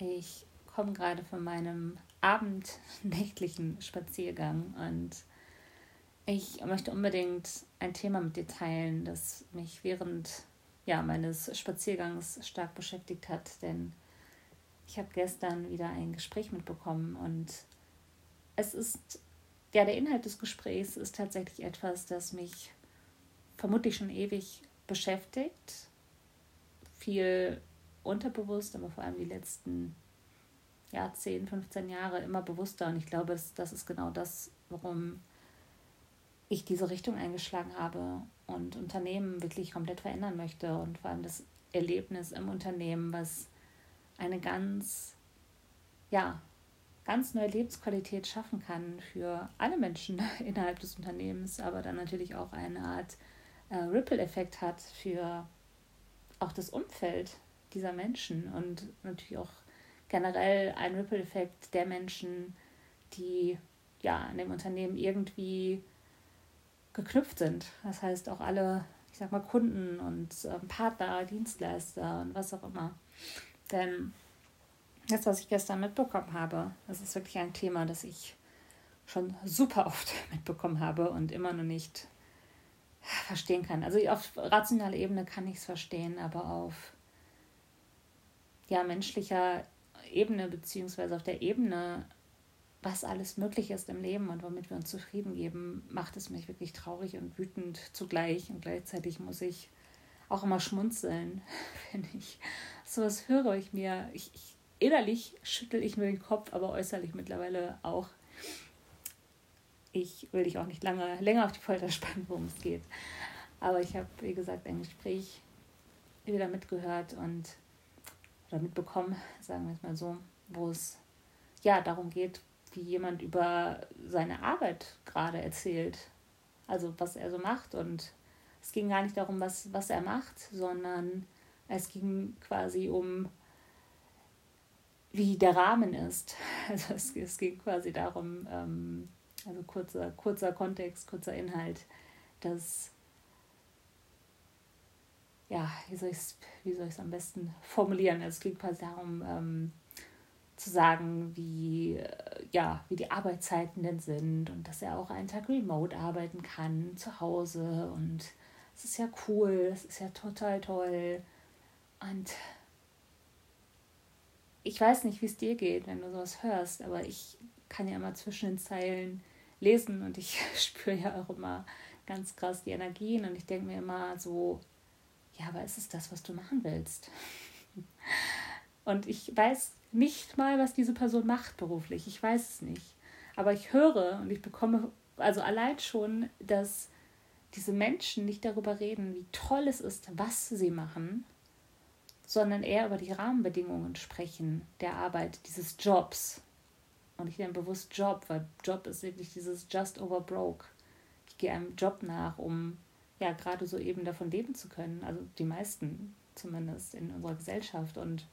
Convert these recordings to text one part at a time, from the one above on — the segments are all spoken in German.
Ich komme gerade von meinem abendnächtlichen Spaziergang und ich möchte unbedingt ein Thema mit dir teilen, das mich während ja, meines Spaziergangs stark beschäftigt hat, denn ich habe gestern wieder ein Gespräch mitbekommen und es ist, ja, der Inhalt des Gesprächs ist tatsächlich etwas, das mich vermutlich schon ewig beschäftigt. Viel unterbewusst, aber vor allem die letzten ja, 10, 15 Jahre immer bewusster. Und ich glaube, das, ist genau das, warum ich diese Richtung eingeschlagen habe und Unternehmen wirklich komplett verändern möchte und vor allem das Erlebnis im Unternehmen, was eine ganz, ja, ganz neue Lebensqualität schaffen kann für alle Menschen innerhalb des Unternehmens, aber dann natürlich auch eine Art äh, Ripple-Effekt hat für auch das Umfeld dieser Menschen und natürlich auch generell ein Ripple-Effekt der Menschen, die ja in dem Unternehmen irgendwie geknüpft sind. Das heißt auch alle, ich sag mal, Kunden und äh, Partner, Dienstleister und was auch immer. Denn das, was ich gestern mitbekommen habe, das ist wirklich ein Thema, das ich schon super oft mitbekommen habe und immer noch nicht verstehen kann. Also auf rationaler Ebene kann ich es verstehen, aber auf ja, menschlicher Ebene, beziehungsweise auf der Ebene, was alles möglich ist im Leben und womit wir uns zufrieden geben, macht es mich wirklich traurig und wütend zugleich. Und gleichzeitig muss ich auch immer schmunzeln, wenn ich sowas höre. Ich mir, ich, ich innerlich schüttel ich mir den Kopf, aber äußerlich mittlerweile auch. Ich will dich auch nicht lange, länger auf die Folter spannen, worum es geht. Aber ich habe, wie gesagt, ein Gespräch wieder mitgehört und oder mitbekommen, sagen wir es mal so, wo es ja darum geht, wie jemand über seine Arbeit gerade erzählt. Also was er so macht. Und es ging gar nicht darum, was, was er macht, sondern es ging quasi um, wie der Rahmen ist. Also es, es ging quasi darum, ähm, also kurzer, kurzer Kontext, kurzer Inhalt, dass ja, wie soll ich es wie soll am besten formulieren? Es geht quasi darum, ähm, zu sagen, wie, äh, ja, wie die Arbeitszeiten denn sind und dass er auch einen Tag remote arbeiten kann, zu Hause. Und es ist ja cool, es ist ja total toll. Und ich weiß nicht, wie es dir geht, wenn du sowas hörst, aber ich kann ja immer zwischen den Zeilen lesen und ich spüre ja auch immer ganz krass die Energien und ich denke mir immer so, ja, aber ist es das, was du machen willst? Und ich weiß nicht mal, was diese Person macht beruflich. Ich weiß es nicht. Aber ich höre und ich bekomme, also allein schon, dass diese Menschen nicht darüber reden, wie toll es ist, was sie machen, sondern eher über die Rahmenbedingungen sprechen der Arbeit, dieses Jobs. Und ich nenne bewusst Job, weil Job ist wirklich dieses just over broke. Ich gehe einem Job nach, um ja gerade so eben davon leben zu können. Also die meisten zumindest in unserer Gesellschaft. Und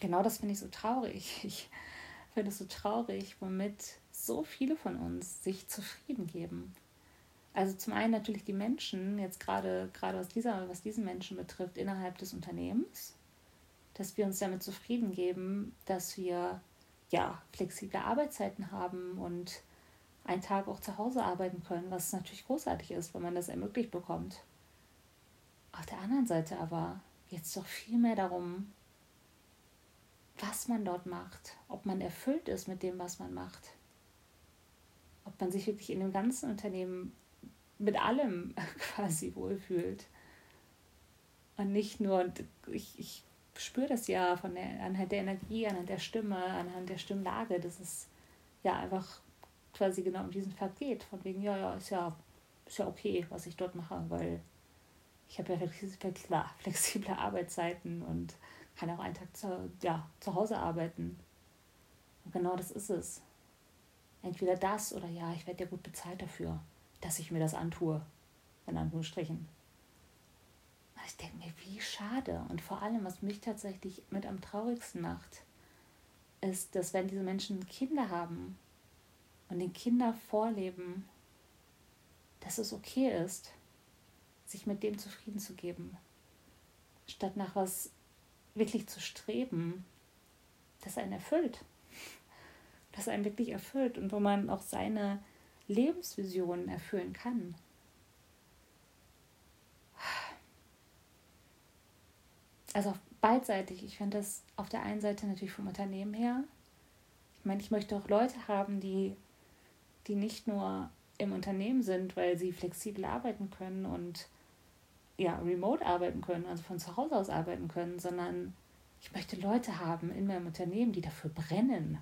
genau das finde ich so traurig. Ich finde es so traurig, womit so viele von uns sich zufrieden geben. Also zum einen natürlich die Menschen, jetzt gerade, gerade was, dieser, was diesen Menschen betrifft, innerhalb des Unternehmens, dass wir uns damit zufrieden geben, dass wir ja flexible Arbeitszeiten haben und einen Tag auch zu Hause arbeiten können, was natürlich großartig ist, wenn man das ermöglicht bekommt. Auf der anderen Seite aber geht es doch viel mehr darum, was man dort macht, ob man erfüllt ist mit dem, was man macht, ob man sich wirklich in dem ganzen Unternehmen mit allem quasi wohlfühlt und nicht nur, ich, ich spüre das ja von der, anhand der Energie, anhand der Stimme, anhand der Stimmlage, das ist ja einfach quasi genau um diesen Fakt geht. Von wegen, ja, ja, ist ja, ist ja okay, was ich dort mache, weil ich habe ja klar, flexible Arbeitszeiten und kann auch einen Tag zu, ja, zu Hause arbeiten. Und genau das ist es. Entweder das oder ja, ich werde ja gut bezahlt dafür, dass ich mir das antue. In Anführungsstrichen. Ich denke mir, wie schade. Und vor allem, was mich tatsächlich mit am traurigsten macht, ist, dass wenn diese Menschen Kinder haben und den Kindern vorleben, dass es okay ist, sich mit dem zufrieden zu geben, statt nach was wirklich zu streben, das einen erfüllt. Das einen wirklich erfüllt und wo man auch seine Lebensvisionen erfüllen kann. Also beidseitig. Ich finde das auf der einen Seite natürlich vom Unternehmen her. Ich meine, ich möchte auch Leute haben, die, die nicht nur im Unternehmen sind, weil sie flexibel arbeiten können und ja, remote arbeiten können, also von zu Hause aus arbeiten können, sondern ich möchte Leute haben in meinem Unternehmen, die dafür brennen.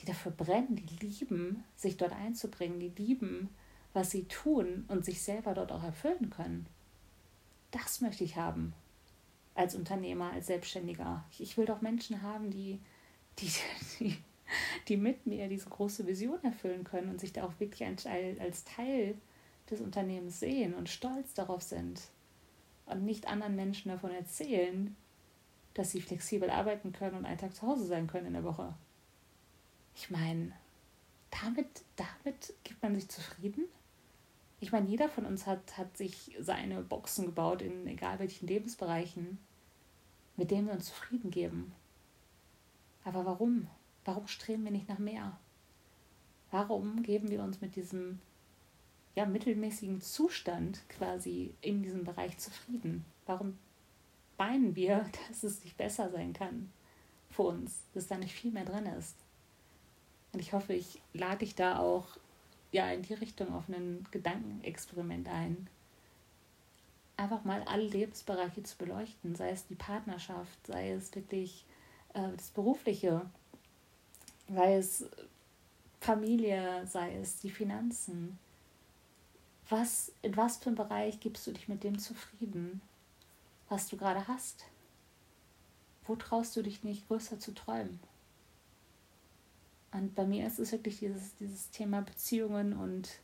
Die dafür brennen, die lieben, sich dort einzubringen, die lieben, was sie tun und sich selber dort auch erfüllen können. Das möchte ich haben als Unternehmer, als Selbstständiger. Ich, will doch Menschen haben, die, die, die, die mit mir diese große Vision erfüllen können und sich da auch wirklich als Teil des Unternehmens sehen und stolz darauf sind und nicht anderen Menschen davon erzählen, dass sie flexibel arbeiten können und einen Tag zu Hause sein können in der Woche. Ich meine, damit, damit gibt man sich zufrieden. Ich meine, jeder von uns hat, hat sich seine Boxen gebaut in egal welchen Lebensbereichen, mit denen wir uns zufrieden geben. Aber warum? Warum streben wir nicht nach mehr? Warum geben wir uns mit diesem ja, mittelmäßigen Zustand quasi in diesem Bereich zufrieden? Warum meinen wir, dass es nicht besser sein kann für uns, dass da nicht viel mehr drin ist? Und ich hoffe, ich lade dich da auch ja, in die Richtung auf ein Gedankenexperiment ein. Einfach mal alle Lebensbereiche zu beleuchten, sei es die Partnerschaft, sei es wirklich äh, das Berufliche, sei es Familie, sei es die Finanzen, was, in was für einem Bereich gibst du dich mit dem zufrieden, was du gerade hast? Wo traust du dich nicht größer zu träumen? Und bei mir ist es wirklich dieses, dieses Thema Beziehungen und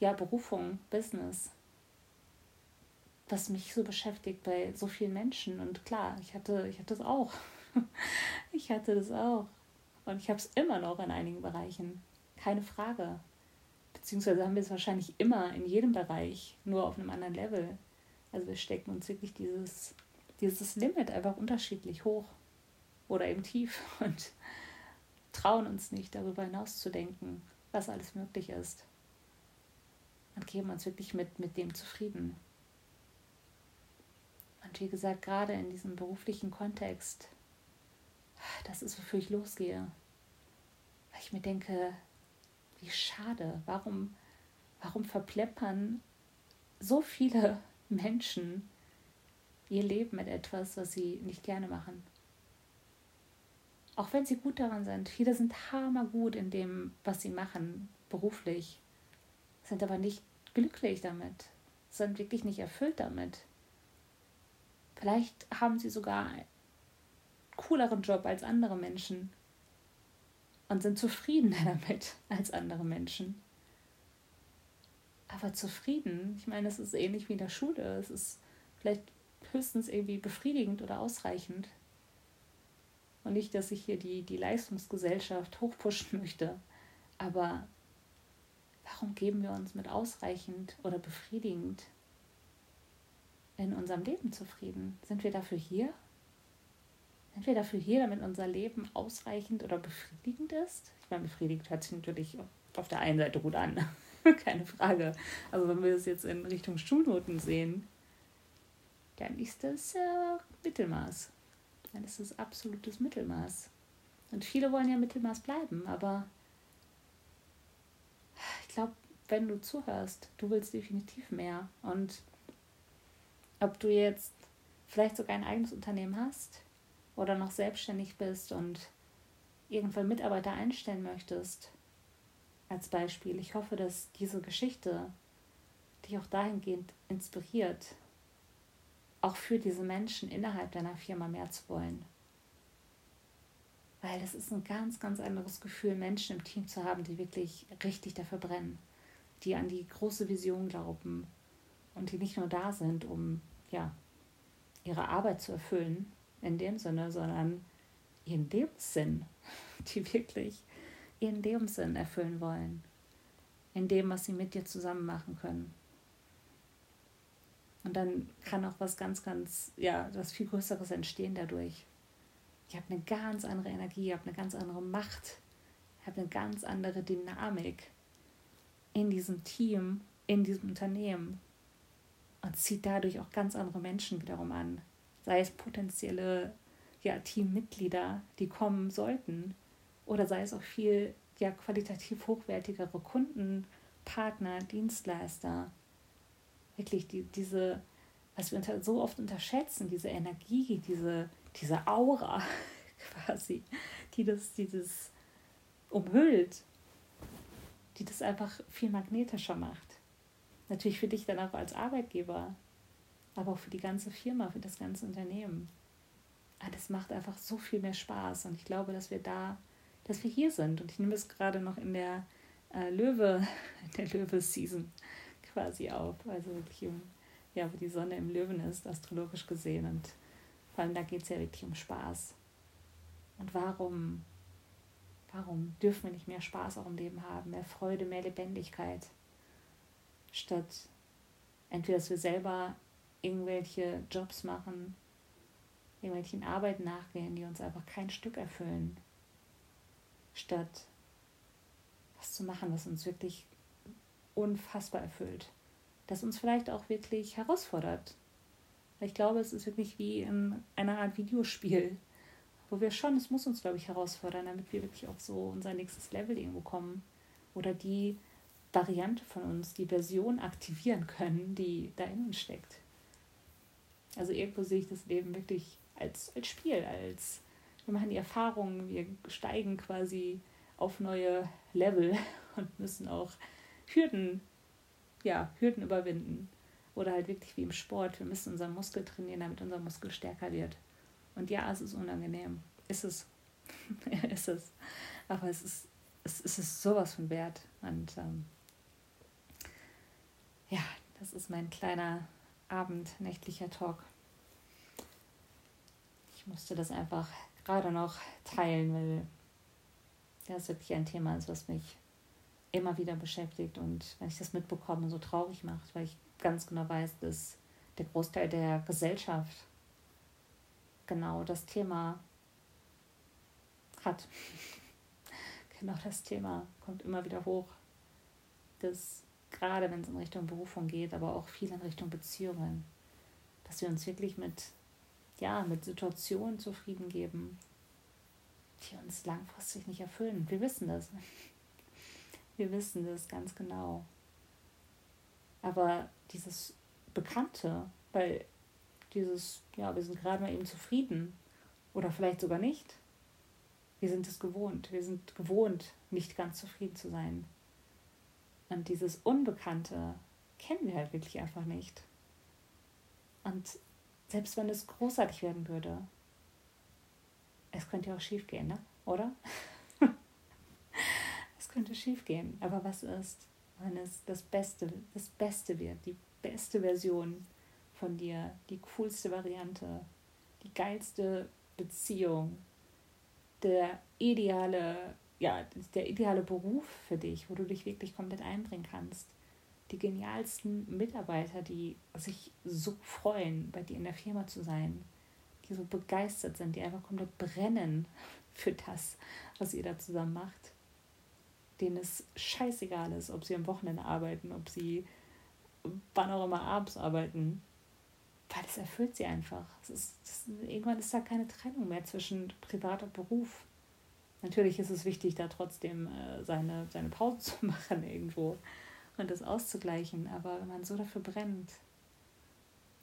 ja, Berufung, Business, was mich so beschäftigt bei so vielen Menschen. Und klar, ich hatte, ich hatte das auch. ich hatte das auch. Und ich habe es immer noch in einigen Bereichen. Keine Frage beziehungsweise haben wir es wahrscheinlich immer in jedem Bereich, nur auf einem anderen Level. Also wir stecken uns wirklich dieses, dieses Limit einfach unterschiedlich hoch oder eben tief und trauen uns nicht darüber hinaus zu denken, was alles möglich ist. Und geben uns wirklich mit, mit dem zufrieden. Und wie gesagt, gerade in diesem beruflichen Kontext, das ist, wofür ich losgehe. Weil ich mir denke, wie schade. Warum, warum verpleppern so viele Menschen ihr Leben mit etwas, was sie nicht gerne machen? Auch wenn sie gut daran sind. Viele sind hammergut in dem, was sie machen, beruflich, sind aber nicht glücklich damit, sind wirklich nicht erfüllt damit. Vielleicht haben sie sogar cooleren Job als andere Menschen und sind zufriedener damit als andere Menschen. Aber zufrieden, ich meine, es ist ähnlich wie in der Schule. Es ist vielleicht höchstens irgendwie befriedigend oder ausreichend. Und nicht, dass ich hier die, die Leistungsgesellschaft hochpushen möchte. Aber warum geben wir uns mit ausreichend oder befriedigend in unserem Leben zufrieden? Sind wir dafür hier? Sind wir dafür hier, damit unser Leben ausreichend oder befriedigend ist? Ich meine, befriedigt hört sich natürlich auf der einen Seite gut an. Keine Frage. Aber wenn wir es jetzt in Richtung Schulnoten sehen, dann ist das äh, Mittelmaß. Dann ist das absolutes Mittelmaß. Und viele wollen ja Mittelmaß bleiben, aber ich glaube, wenn du zuhörst, du willst definitiv mehr. Und ob du jetzt vielleicht sogar ein eigenes Unternehmen hast, oder noch selbstständig bist und irgendwann Mitarbeiter einstellen möchtest, als Beispiel, ich hoffe, dass diese Geschichte dich auch dahingehend inspiriert, auch für diese Menschen innerhalb deiner Firma mehr zu wollen. Weil es ist ein ganz, ganz anderes Gefühl, Menschen im Team zu haben, die wirklich richtig dafür brennen, die an die große Vision glauben und die nicht nur da sind, um ja, ihre Arbeit zu erfüllen, in dem Sinne, sondern ihren Lebenssinn, die wirklich ihren Lebenssinn erfüllen wollen, in dem, was sie mit dir zusammen machen können. Und dann kann auch was ganz, ganz, ja, was viel Größeres entstehen dadurch. ihr habt eine ganz andere Energie, ihr habt eine ganz andere Macht, ihr habt eine ganz andere Dynamik in diesem Team, in diesem Unternehmen und zieht dadurch auch ganz andere Menschen wiederum an. Sei es potenzielle ja, Teammitglieder, die kommen sollten, oder sei es auch viel ja, qualitativ hochwertigere Kunden, Partner, Dienstleister. Wirklich die, diese, was wir unter, so oft unterschätzen, diese Energie, diese, diese Aura quasi, die das, dieses umhüllt, die das einfach viel magnetischer macht. Natürlich für dich dann auch als Arbeitgeber, aber auch für die ganze Firma, für das ganze Unternehmen. Ah, das macht einfach so viel mehr Spaß und ich glaube, dass wir da, dass wir hier sind und ich nehme es gerade noch in der äh, Löwe, in der Löwe-Season quasi auf, also wirklich im, ja, wo die Sonne im Löwen ist, astrologisch gesehen und vor allem da geht es ja wirklich um Spaß. Und warum, warum dürfen wir nicht mehr Spaß auch im Leben haben, mehr Freude, mehr Lebendigkeit? statt entweder, dass wir selber irgendwelche Jobs machen, irgendwelchen Arbeiten nachgehen, die uns einfach kein Stück erfüllen, statt was zu machen, was uns wirklich unfassbar erfüllt, das uns vielleicht auch wirklich herausfordert. Ich glaube, es ist wirklich wie in einer Art Videospiel, wo wir schon, es muss uns, glaube ich, herausfordern, damit wir wirklich auf so unser nächstes Level irgendwo kommen. Oder die Variante von uns, die Version aktivieren können, die da in uns steckt. Also irgendwo sehe ich das Leben wirklich als, als Spiel, als wir machen die Erfahrungen, wir steigen quasi auf neue Level und müssen auch Hürden, ja, Hürden überwinden. Oder halt wirklich wie im Sport, wir müssen unseren Muskel trainieren, damit unser Muskel stärker wird. Und ja, es ist unangenehm. Ist es. ist es. Aber es ist, es, ist sowas von wert. Und ähm, ja, das ist mein kleiner abendnächtlicher Talk. Ich musste das einfach gerade noch teilen, weil das wirklich ein Thema ist, was mich immer wieder beschäftigt und wenn ich das mitbekomme, so traurig macht, weil ich ganz genau weiß, dass der Großteil der Gesellschaft genau das Thema hat. genau das Thema kommt immer wieder hoch, dass gerade wenn es in Richtung Berufung geht, aber auch viel in Richtung Beziehungen, dass wir uns wirklich mit, ja, mit Situationen zufrieden geben, die uns langfristig nicht erfüllen. Wir wissen das. Wir wissen das ganz genau. Aber dieses Bekannte, weil dieses, ja, wir sind gerade mal eben zufrieden oder vielleicht sogar nicht. Wir sind es gewohnt. Wir sind gewohnt, nicht ganz zufrieden zu sein. Und dieses Unbekannte kennen wir halt wirklich einfach nicht. Und selbst wenn es großartig werden würde, es könnte ja auch schief gehen, ne? oder? es könnte schief gehen. Aber was ist, wenn es das Beste, das Beste wird, die beste Version von dir, die coolste Variante, die geilste Beziehung, der ideale ja, der ideale Beruf für dich, wo du dich wirklich komplett einbringen kannst. Die genialsten Mitarbeiter, die sich so freuen, bei dir in der Firma zu sein, die so begeistert sind, die einfach komplett brennen für das, was ihr da zusammen macht, denen es scheißegal ist, ob sie am Wochenende arbeiten, ob sie wann auch immer abends arbeiten, weil das erfüllt sie einfach. Ist, das, irgendwann ist da keine Trennung mehr zwischen Privat und Beruf. Natürlich ist es wichtig, da trotzdem äh, seine, seine Pause zu machen irgendwo und das auszugleichen. Aber wenn man so dafür brennt,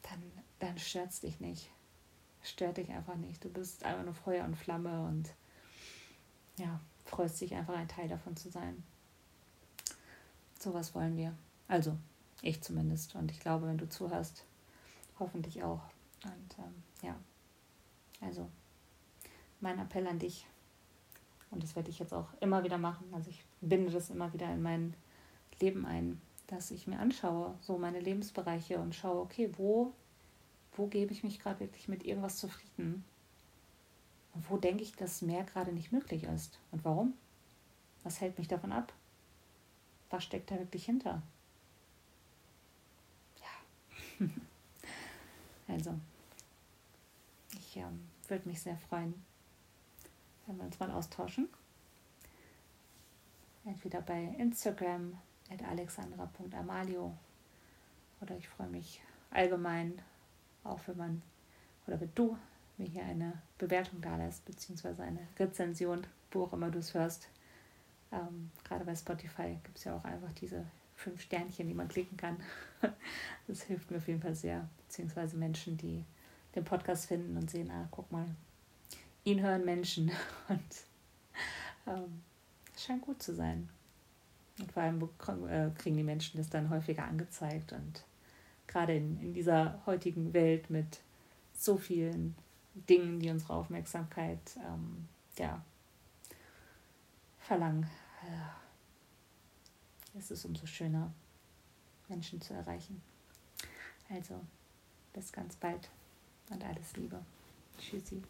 dann, dann stört es dich nicht. Stört dich einfach nicht. Du bist einfach nur Feuer und Flamme und ja, freust dich einfach ein Teil davon zu sein. Sowas wollen wir. Also, ich zumindest. Und ich glaube, wenn du zuhörst, hoffentlich auch. Und ähm, ja, also mein Appell an dich, und das werde ich jetzt auch immer wieder machen. Also ich binde das immer wieder in mein Leben ein, dass ich mir anschaue, so meine Lebensbereiche und schaue, okay, wo, wo gebe ich mich gerade wirklich mit irgendwas zufrieden? Und wo denke ich, dass mehr gerade nicht möglich ist? Und warum? Was hält mich davon ab? Was steckt da wirklich hinter? Ja. also, ich ähm, würde mich sehr freuen, wenn wir uns mal austauschen. Entweder bei Instagram at alexandra.amalio oder ich freue mich allgemein auch, wenn man oder wenn du mir hier eine Bewertung da lässt, beziehungsweise eine Rezension, wo auch immer du es hörst. Ähm, gerade bei Spotify gibt es ja auch einfach diese fünf Sternchen, die man klicken kann. Das hilft mir auf jeden Fall sehr, beziehungsweise Menschen, die den Podcast finden und sehen, ah, guck mal, ihn hören Menschen und ähm, scheint gut zu sein. Und vor allem äh, kriegen die Menschen das dann häufiger angezeigt und gerade in, in dieser heutigen Welt mit so vielen Dingen, die unsere Aufmerksamkeit ähm, ja, verlangen, äh, ist es umso schöner, Menschen zu erreichen. Also, bis ganz bald und alles Liebe. Tschüssi.